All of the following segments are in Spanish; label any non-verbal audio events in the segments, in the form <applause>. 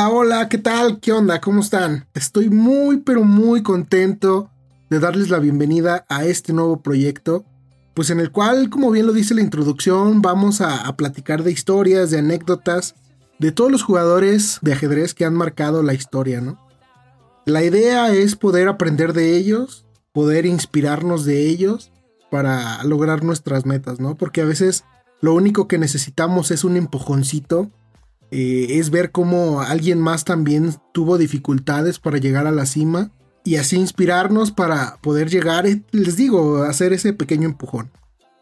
Hola, hola, ¿qué tal? ¿Qué onda? ¿Cómo están? Estoy muy, pero muy contento de darles la bienvenida a este nuevo proyecto, pues en el cual, como bien lo dice la introducción, vamos a, platicar de historias, de anécdotas, de todos los jugadores de ajedrez que han marcado la historia, ¿no? La idea es poder aprender de ellos, poder inspirarnos de ellos para lograr nuestras metas, ¿no? Porque a veces lo único que necesitamos es un empujoncito eh, es ver cómo alguien más también tuvo dificultades para llegar a la cima y así inspirarnos para poder llegar, eh, les digo, hacer ese pequeño empujón.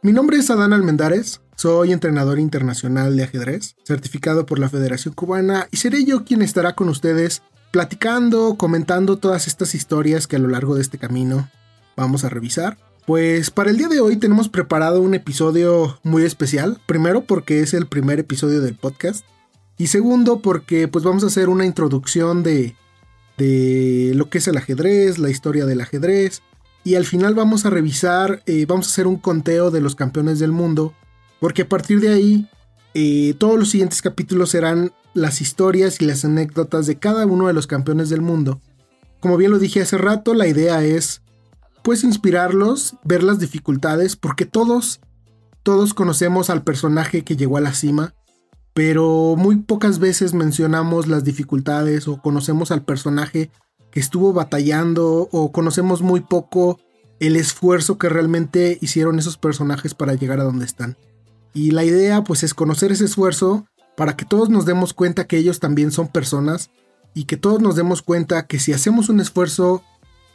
Mi nombre es Adán Almendares, soy entrenador internacional de ajedrez, certificado por la Federación Cubana y seré yo quien estará con ustedes platicando, comentando todas estas historias que a lo largo de este camino vamos a revisar. Pues para el día de hoy tenemos preparado un episodio muy especial, primero porque es el primer episodio del podcast y segundo, porque pues vamos a hacer una introducción de, de lo que es el ajedrez, la historia del ajedrez. Y al final vamos a revisar, eh, vamos a hacer un conteo de los campeones del mundo. Porque a partir de ahí, eh, todos los siguientes capítulos serán las historias y las anécdotas de cada uno de los campeones del mundo. Como bien lo dije hace rato, la idea es pues inspirarlos, ver las dificultades, porque todos, todos conocemos al personaje que llegó a la cima pero muy pocas veces mencionamos las dificultades o conocemos al personaje que estuvo batallando o conocemos muy poco el esfuerzo que realmente hicieron esos personajes para llegar a donde están. Y la idea pues es conocer ese esfuerzo para que todos nos demos cuenta que ellos también son personas y que todos nos demos cuenta que si hacemos un esfuerzo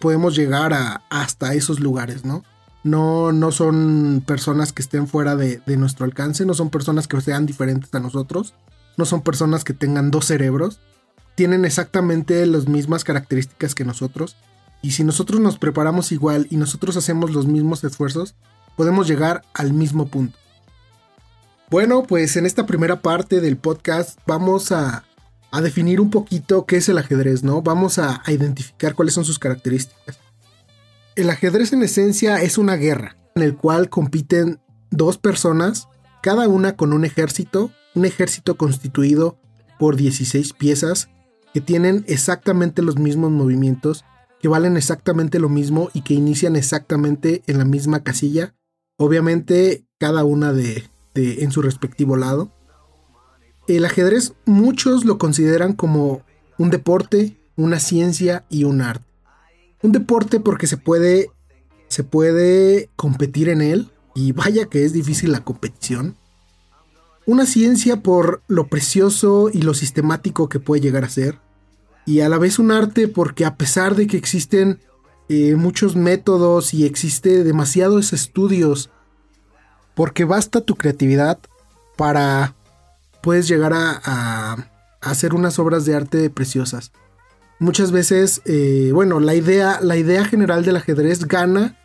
podemos llegar a, hasta esos lugares, ¿no? No, no son personas que estén fuera de, nuestro alcance, no son personas que sean diferentes a nosotros, no son personas que tengan dos cerebros, tienen exactamente las mismas características que nosotros. Y si nosotros nos preparamos igual y nosotros hacemos los mismos esfuerzos, podemos llegar al mismo punto. Bueno, pues en esta primera parte del podcast vamos a, definir un poquito qué es el ajedrez, ¿no? Vamos a identificar cuáles son sus características. El ajedrez en esencia es una guerra en el cual compiten dos personas, cada una con un ejército, un ejército constituido por 16 piezas que tienen exactamente los mismos movimientos, que valen exactamente lo mismo y que inician exactamente en la misma casilla, obviamente cada una de, en su respectivo lado. El ajedrez muchos lo consideran como un deporte, una ciencia y un arte un deporte porque se puede, se puede competir en él y vaya que es difícil la competición. Una ciencia por lo precioso y lo sistemático que puede llegar a ser. Y a la vez un arte porque a pesar de que existen eh, muchos métodos y existe demasiados estudios, porque basta tu creatividad para puedes llegar a, a hacer unas obras de arte preciosas muchas veces, eh, bueno, la idea, la idea general del ajedrez gana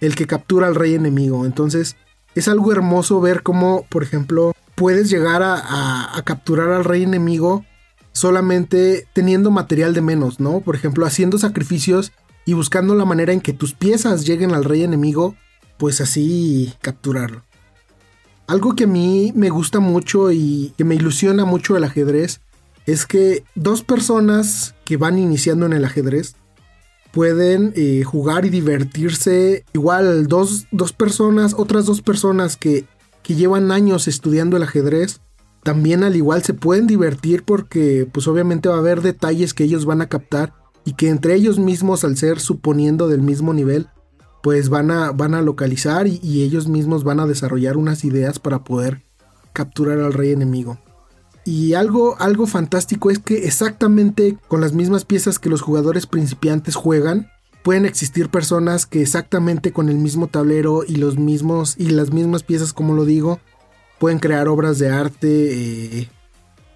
el que captura al rey enemigo. Entonces, es algo hermoso ver cómo, por ejemplo, puedes llegar a, capturar al rey enemigo solamente teniendo material de menos, ¿no? Por ejemplo, haciendo sacrificios y buscando la manera en que tus piezas lleguen al rey enemigo, pues así capturarlo. Algo que a mí me gusta mucho y que me ilusiona mucho el ajedrez es que dos personas que van iniciando en el ajedrez pueden eh, jugar y divertirse. Igual dos, personas, otras dos personas que, que llevan años estudiando el ajedrez, también al igual se pueden divertir porque pues obviamente va a haber detalles que ellos van a captar y que entre ellos mismos al ser suponiendo del mismo nivel pues van a, van a localizar y ellos mismos van a desarrollar unas ideas para poder capturar al rey enemigo. Y algo, algo fantástico es que exactamente con las mismas piezas que los jugadores principiantes juegan, pueden existir personas que exactamente con el mismo tablero y los mismos y las mismas piezas, como lo digo, pueden crear obras de arte, eh,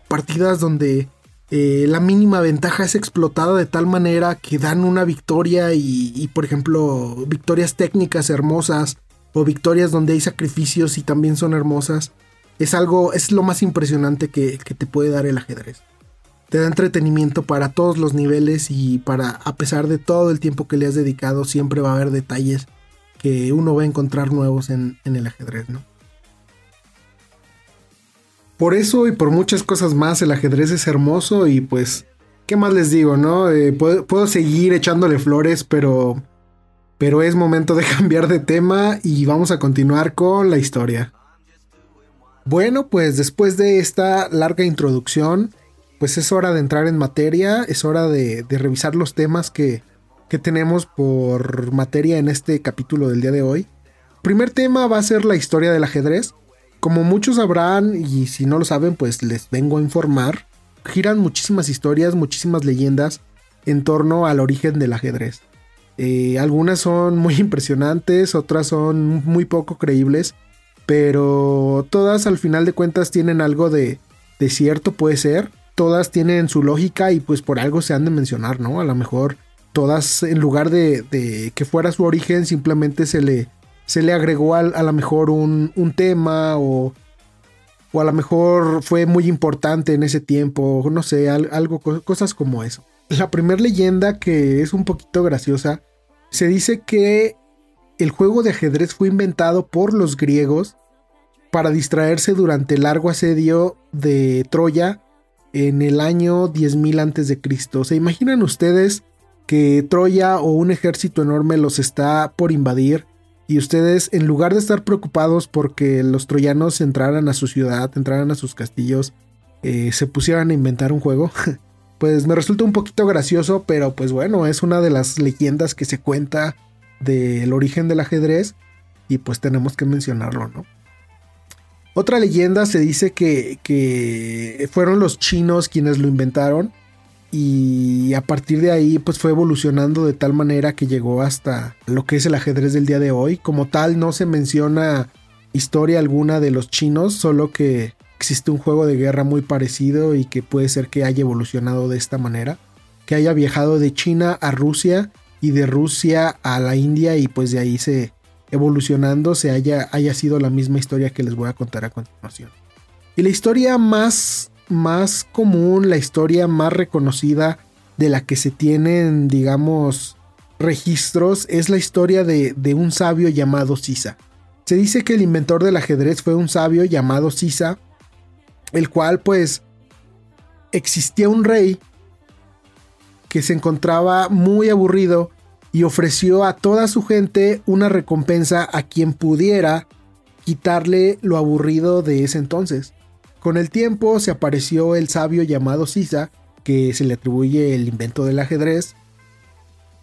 partidas donde eh, la mínima ventaja es explotada de tal manera que dan una victoria y, y, por ejemplo, victorias técnicas hermosas o victorias donde hay sacrificios y también son hermosas es algo, es lo más impresionante que, te puede dar el ajedrez. Te da entretenimiento para todos los niveles y para, a pesar de todo el tiempo que le has dedicado, siempre va a haber detalles que uno va a encontrar nuevos en, el ajedrez, ¿no? Por eso y por muchas cosas más, el ajedrez es hermoso y pues, ¿qué más les digo, no? Eh, puedo, puedo, seguir echándole flores, pero, pero es momento de <laughs> cambiar de tema y vamos a continuar con la historia. Bueno, pues después de esta larga introducción, pues es hora de entrar en materia, es hora de, revisar los temas que, que tenemos por materia en este capítulo del día de hoy. Primer tema va a ser la historia del ajedrez. Como muchos sabrán, y si no lo saben, pues les vengo a informar, giran muchísimas historias, muchísimas leyendas en torno al origen del ajedrez. Eh, algunas son muy <laughs> impresionantes, otras son muy poco creíbles pero todas al final de cuentas tienen algo de, cierto, puede ser. Todas tienen su lógica y pues por algo se han de mencionar, ¿no? A lo mejor todas en lugar de, que fuera su origen simplemente se le, se le agregó a, a lo mejor un, un tema o, o, a lo mejor fue muy importante en ese tiempo, no sé, algo, cosas como eso. La primera leyenda que es un poquito graciosa, se dice que el juego de ajedrez fue inventado por los griegos para distraerse durante el largo asedio de Troya en el año 10.000 a.C. ¿Se imaginan ustedes que Troya o un ejército enorme los está por invadir y ustedes en lugar de estar preocupados porque los troyanos entraran a su ciudad, entraran a sus castillos, eh, se pusieran a inventar un juego? <laughs> pues me resulta un poquito gracioso, pero pues bueno, es una de las leyendas que se cuenta del origen del ajedrez y pues tenemos que mencionarlo, ¿no? Otra leyenda se dice que, fueron los chinos quienes lo inventaron y a partir de ahí pues fue evolucionando de tal manera que llegó hasta lo que es el ajedrez del día de hoy. Como tal no se menciona historia alguna de los chinos, solo que existe un juego de guerra muy parecido y que puede ser que haya evolucionado de esta manera, que haya viajado de China a Rusia y de Rusia a la India y pues de ahí se, evolucionando se haya, haya sido la misma historia que les voy a contar a continuación. Y la historia más, más común, la historia más reconocida de la que se tienen, digamos, registros, es la historia de, de un sabio llamado Sisa. Se dice que el inventor del ajedrez fue un sabio llamado Sisa, el cual pues existía un rey que se encontraba muy aburrido y ofreció a toda su gente una recompensa a quien pudiera quitarle lo aburrido de ese entonces. Con el tiempo se apareció el sabio llamado Sisa, que se le atribuye el invento del ajedrez,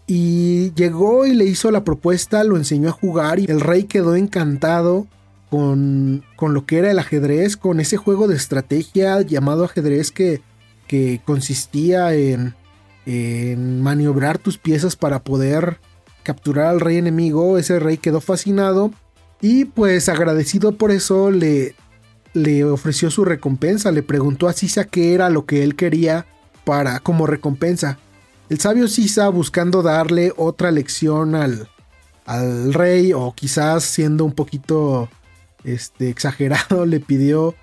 y llegó y le hizo la propuesta, lo enseñó a jugar y el rey quedó encantado con, con lo que era el ajedrez, con ese juego de estrategia llamado ajedrez que, que consistía en en maniobrar tus piezas para poder capturar al rey enemigo. Ese rey quedó fascinado y pues agradecido por eso le, le ofreció su recompensa. Le preguntó a Sisa qué era lo que él quería para como recompensa. El sabio Sisa buscando darle otra lección al, al rey o quizás siendo un poquito este, exagerado <laughs> le pidió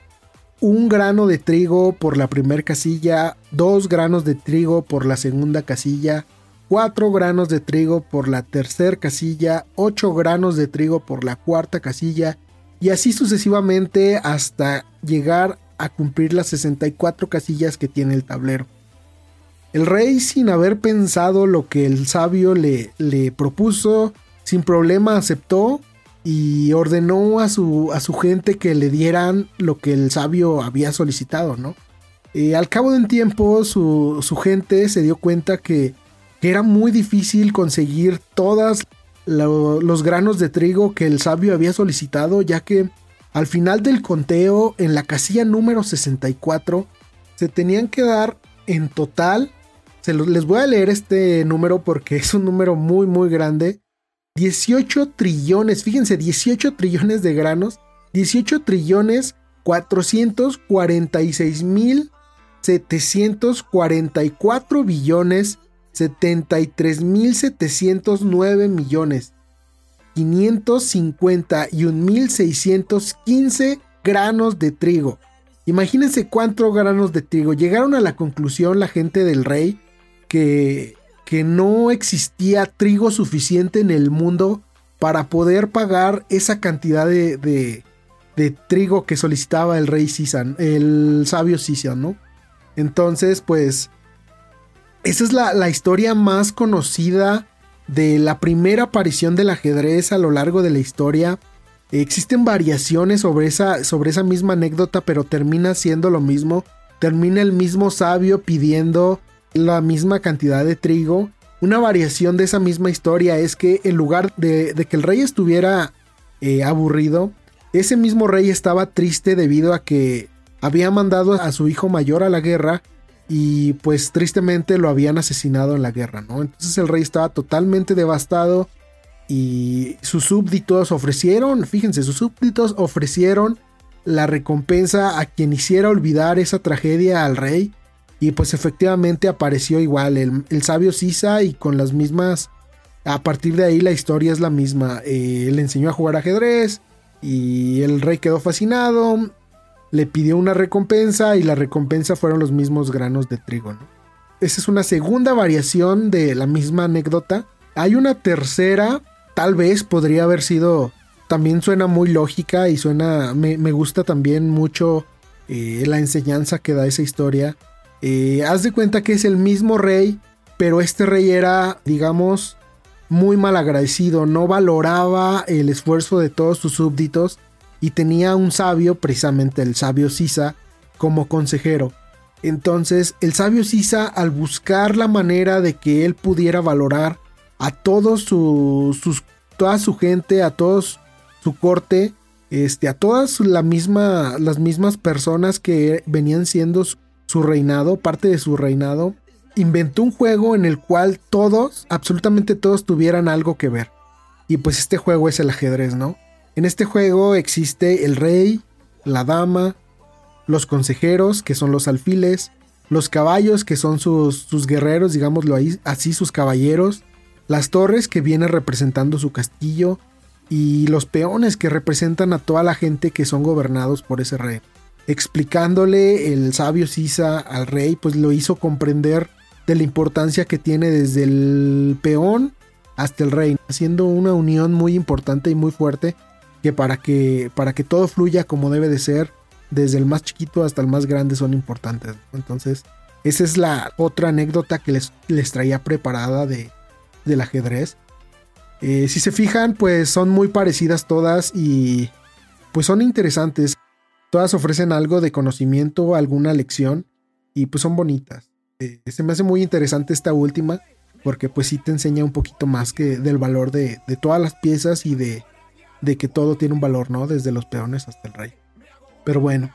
un grano de trigo por la primera casilla, dos granos de trigo por la segunda casilla, cuatro granos de trigo por la tercera casilla, ocho granos de trigo por la cuarta casilla y así sucesivamente hasta llegar a cumplir las 64 casillas que tiene el tablero. El rey, sin haber pensado lo que el sabio le, le propuso, sin problema aceptó y ordenó a su, a su gente que le dieran lo que el sabio había solicitado, ¿no? Eh, al cabo de un tiempo su, gente se dio cuenta que, era muy difícil conseguir todos los granos de trigo que el sabio había solicitado, ya que al final del conteo, en la casilla número 64, se tenían que dar en total, se les voy a leer este número porque <laughs> es un número muy muy grande, 18 trillones, fíjense, 18 trillones de granos, 18 trillones 446 mil 744 billones 73.709 millones 551.615 granos de trigo. Imagínense cuántos granos de trigo. Llegaron a la conclusión la gente del rey que, que no existía trigo suficiente en el mundo para poder pagar esa cantidad de, de, trigo que solicitaba el rey Sisan, el sabio Sisan, ¿no? Entonces, pues, esa es la, historia más conocida de la primera aparición del ajedrez a lo largo de la historia. Existen variaciones sobre esa, sobre esa misma anécdota, pero termina siendo lo mismo. Termina el mismo sabio pidiendo la misma cantidad de trigo. Una variación de esa misma historia es que en lugar de, que el rey estuviera eh, aburrido, ese mismo rey estaba triste debido a que había mandado a su hijo mayor a la guerra y pues tristemente lo habían asesinado en la guerra, ¿no? Entonces el rey estaba totalmente devastado y sus súbditos ofrecieron, fíjense, sus súbditos ofrecieron la recompensa a quien hiciera olvidar esa tragedia al rey y pues efectivamente apareció igual el, sabio Sisa y con las mismas, a partir de ahí la historia es la misma, eh, le enseñó a jugar ajedrez y el rey quedó fascinado le pidió una recompensa y la recompensa fueron los mismos granos de trigo. Esa es una segunda variación de la misma anécdota. Hay una tercera, tal vez podría haber sido, también suena muy lógica y suena, me, gusta también mucho eh, la enseñanza que da esa historia. Eh, haz de cuenta que es el mismo rey, pero este rey era, digamos, muy mal agradecido, no valoraba el esfuerzo de todos sus súbditos y tenía un sabio, precisamente el sabio Sisa, como consejero. Entonces el sabio Sisa, al buscar la manera de que él pudiera valorar a todos sus, toda su gente, a todos su corte, este, a todas misma, las mismas personas que venían siendo su, su reinado, parte de su reinado, inventó un juego en el cual todos, absolutamente todos, tuvieran algo que ver. Y pues este juego es el ajedrez, ¿no? En este juego existe el rey, la dama, los consejeros, que son los alfiles, los caballos, que son sus, sus guerreros, digámoslo así, sus caballeros, las torres, que vienen representando su castillo, y los peones, que representan a toda la gente que son gobernados por ese rey. Explicándole el sabio Sisa al rey, pues lo hizo comprender de la importancia que tiene desde el peón hasta el rey, haciendo una unión muy importante y muy fuerte que para que, para que todo fluya como debe de ser, desde el más chiquito hasta el más grande son importantes. Entonces, esa es la otra anécdota que les, les traía preparada de, del ajedrez. Eh, si se fijan, pues son muy parecidas todas y pues son interesantes. Todas ofrecen algo de conocimiento, alguna lección y pues son bonitas. Eh, se me hace muy interesante esta última porque pues sí te enseña un poquito más que del valor de, de todas las piezas y de, de que todo tiene un valor, ¿no? Desde los peones hasta el rey. Pero bueno,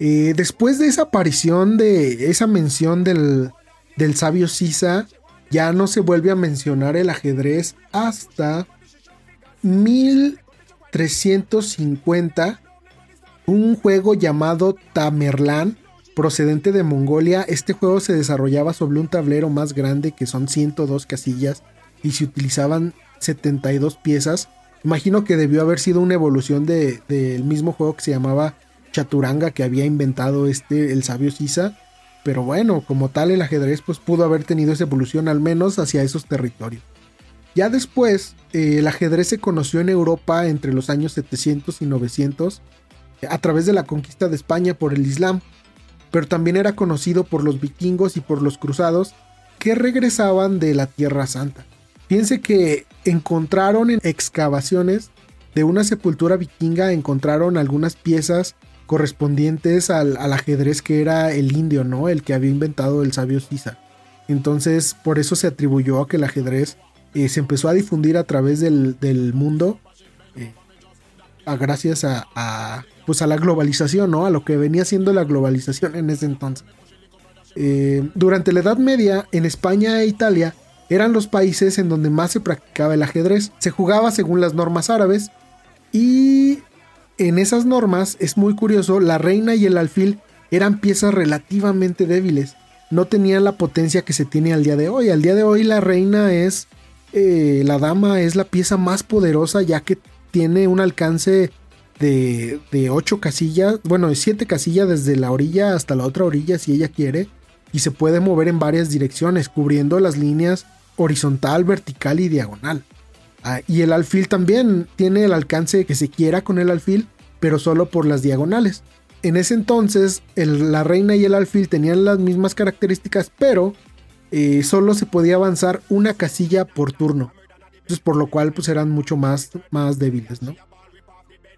eh, después de esa aparición, de esa mención del, del sabio Sisa, ya no se vuelve a mencionar el ajedrez hasta 1350. Un juego llamado Tamerlán, procedente de Mongolia. Este juego se desarrollaba sobre un tablero más grande que son 102 casillas y se utilizaban 72 piezas Imagino que debió haber sido una evolución del mismo juego que se llamaba Chaturanga que había inventado este el sabio Sisa. Pero bueno, como tal el ajedrez pues pudo haber tenido esa evolución al menos hacia esos territorios. Ya después, eh, el ajedrez se conoció en Europa entre los años 700 y 900 a través de la conquista de España por el Islam, pero también era conocido por los vikingos y por los cruzados que regresaban de la Tierra Santa. Piense que encontraron en excavaciones de una sepultura vikinga encontraron algunas piezas correspondientes al, ajedrez que era el indio, ¿no? El que había inventado el sabio Sisa. Entonces, por eso se atribuyó a que el ajedrez eh, se empezó a difundir a través del, mundo, gracias a, pues a la globalización, ¿no? A lo que venía siendo la globalización en ese entonces. Eh, durante la Edad Media, en España e Italia, eran los países en donde más se practicaba el ajedrez. Se jugaba según las normas árabes y en esas normas, es muy curioso, la reina y el alfil eran piezas relativamente débiles. No tenían la potencia que se tiene al día de hoy. Al día de hoy la reina es, eh, la dama es la pieza más poderosa ya que tiene un alcance de, de 8 casillas, bueno, de 7 casillas desde la orilla hasta la otra orilla si ella quiere. Y se puede mover en varias direcciones, cubriendo las líneas horizontal, vertical y diagonal. Ah, y el alfil también tiene el alcance que se quiera con el alfil, pero solo por las diagonales. En ese entonces, la reina y el alfil tenían las mismas características, pero eh, solo se podía avanzar una casilla por turno. Entonces, por lo cual, pues eran mucho más, más débiles, ¿no?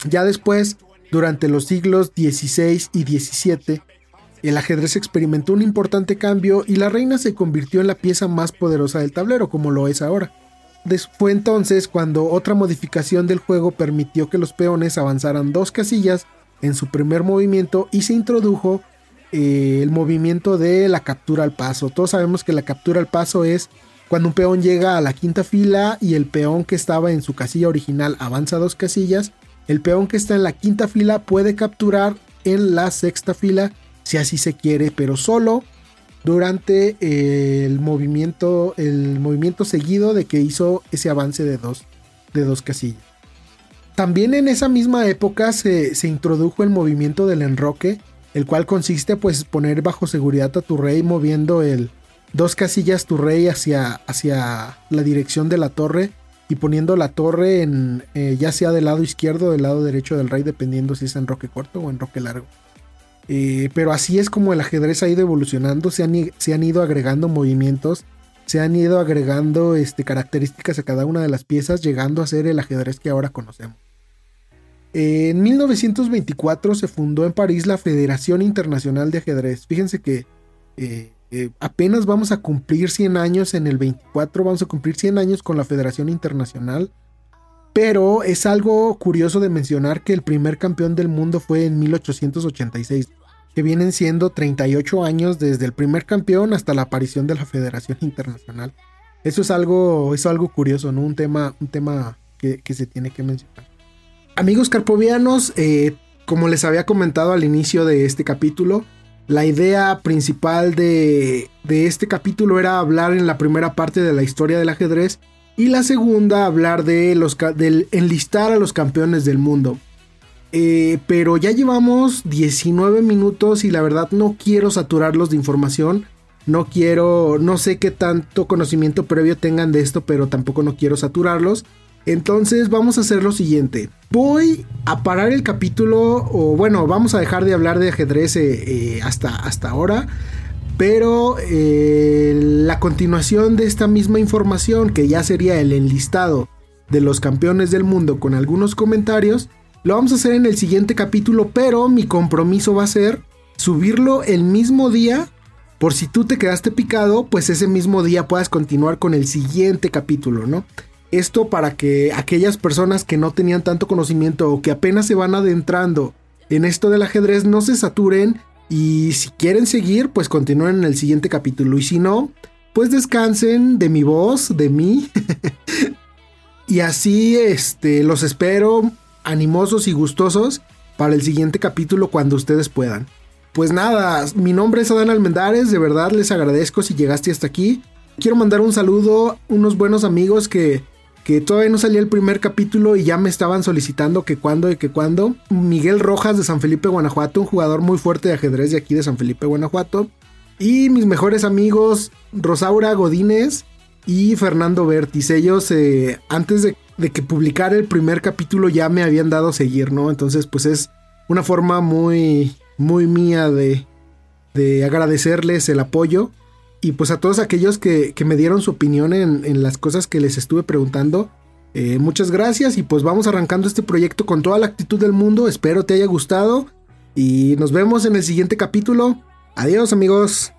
Ya después, durante los siglos XVI y XVII, el ajedrez experimentó un importante cambio y la reina se convirtió en la pieza más poderosa del tablero, como lo es ahora. Fue entonces cuando otra modificación del juego permitió que los peones avanzaran dos casillas en su primer movimiento y se introdujo eh, el movimiento de la captura al paso. Todos sabemos que la captura al paso es cuando un peón llega a la quinta fila y el peón que estaba en su casilla original avanza dos casillas, el peón que está en la quinta fila puede capturar en la sexta fila si así se quiere, pero solo durante el movimiento, el movimiento seguido de que hizo ese avance de dos, de dos casillas. También en esa misma época se, introdujo el movimiento del enroque, el cual consiste pues poner bajo seguridad a tu rey moviendo el dos casillas tu rey hacia, hacia la dirección de la torre y poniendo la torre en eh, ya sea del lado izquierdo o del lado derecho del rey dependiendo si es enroque corto o enroque largo. Eh, pero así es como el ajedrez ha ido evolucionando, se han, se han ido agregando movimientos, se han ido agregando este, características a cada una de las piezas, llegando a ser el ajedrez que ahora conocemos. En 1924 se fundó en París la Federación Internacional de Ajedrez. Fíjense que eh, eh, apenas vamos a cumplir 100 años en el 24, vamos a cumplir 100 años con la Federación Internacional. Pero es algo curioso de mencionar que el primer campeón del mundo fue en 1886 que vienen siendo 38 años desde el primer campeón hasta la aparición de la Federación Internacional. Eso es algo, es algo curioso, ¿no? Un tema, un tema que, se tiene que mencionar. Amigos carpovianos, eh, como les había comentado al inicio de este capítulo, la idea principal de, este capítulo era hablar en la primera parte de la historia del ajedrez y la segunda hablar de los, del enlistar a los campeones del mundo. Eh, pero ya llevamos 19 minutos y la verdad no quiero saturarlos de información. No quiero, no sé qué tanto conocimiento previo tengan de esto, pero tampoco no quiero saturarlos. Entonces vamos a hacer lo siguiente. Voy a parar el capítulo, o bueno, vamos a dejar de hablar de ajedrez eh, eh, hasta, hasta ahora. Pero la continuación de esta misma información, que ya sería el enlistado de los campeones del mundo con algunos comentarios, lo vamos a hacer en el siguiente capítulo, pero mi compromiso va a ser subirlo el mismo día. Por si tú te quedaste picado, pues ese mismo día puedas continuar con el siguiente capítulo, ¿no? Esto para que aquellas personas que no tenían tanto conocimiento o que apenas se van adentrando en esto del ajedrez no se saturen y si quieren seguir, pues continúen en el siguiente capítulo y si no, pues descansen de mi voz, de mí. <laughs> y así este los espero animosos y gustosos para el siguiente capítulo cuando ustedes puedan. Pues nada, mi nombre es Adán Almendares, de verdad les agradezco si llegaste hasta aquí. Quiero mandar un saludo a unos buenos amigos que, que todavía no salía el primer capítulo y ya me estaban solicitando que cuándo y que cuándo. Miguel Rojas de San Felipe, Guanajuato, un jugador muy fuerte de ajedrez de aquí de San Felipe, Guanajuato. Y mis mejores amigos Rosaura Godínez y Fernando Bertis. Ellos eh, antes de de que publicar el primer capítulo ya me habían dado seguir, ¿no? Entonces, pues es una forma muy, muy mía de, de agradecerles el apoyo. Y pues a todos aquellos que, me dieron su opinión en, las cosas que les estuve preguntando, Eh, muchas gracias y pues vamos arrancando este proyecto con toda la actitud del mundo. Espero te haya gustado y nos vemos en el siguiente capítulo. Adiós amigos.